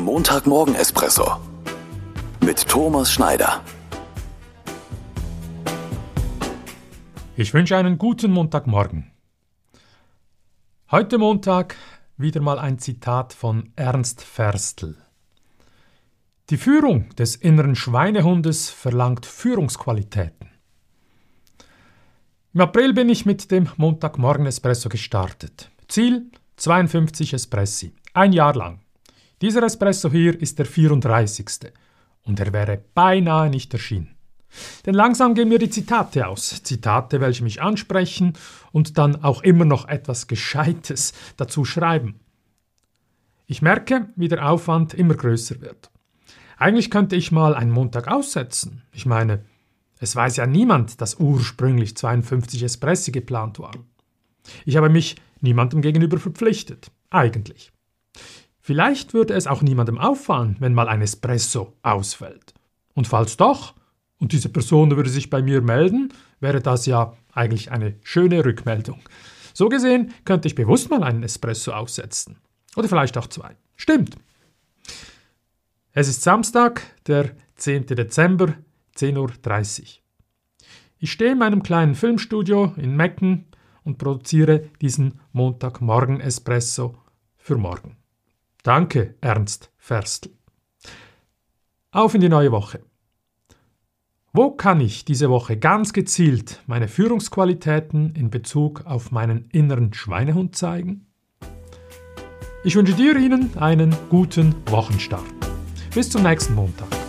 Der Montagmorgen-Espresso mit Thomas Schneider. Ich wünsche einen guten Montagmorgen. Heute Montag wieder mal ein Zitat von Ernst Ferstl. Die Führung des inneren Schweinehundes verlangt Führungsqualitäten. Im April bin ich mit dem Montagmorgen Espresso gestartet. Ziel 52 Espressi, ein Jahr lang. Dieser Espresso hier ist der 34. Und er wäre beinahe nicht erschienen. Denn langsam gehen mir die Zitate aus. Zitate, welche mich ansprechen und dann auch immer noch etwas Gescheites dazu schreiben. Ich merke, wie der Aufwand immer größer wird. Eigentlich könnte ich mal einen Montag aussetzen. Ich meine, es weiß ja niemand, dass ursprünglich 52 Espressi geplant waren. Ich habe mich niemandem gegenüber verpflichtet. Eigentlich. Vielleicht würde es auch niemandem auffallen, wenn mal ein Espresso ausfällt. Und falls doch, und diese Person würde sich bei mir melden, wäre das ja eigentlich eine schöne Rückmeldung. So gesehen könnte ich bewusst mal einen Espresso aussetzen. Oder vielleicht auch zwei. Stimmt. Es ist Samstag, der 10. Dezember, 10.30 Uhr. Ich stehe in meinem kleinen Filmstudio in Mecken und produziere diesen Montagmorgen-Espresso für morgen. Danke, Ernst Ferstl. Auf in die neue Woche. Wo kann ich diese Woche ganz gezielt meine Führungsqualitäten in Bezug auf meinen inneren Schweinehund zeigen? Ich wünsche dir Ihnen einen guten Wochenstart. Bis zum nächsten Montag.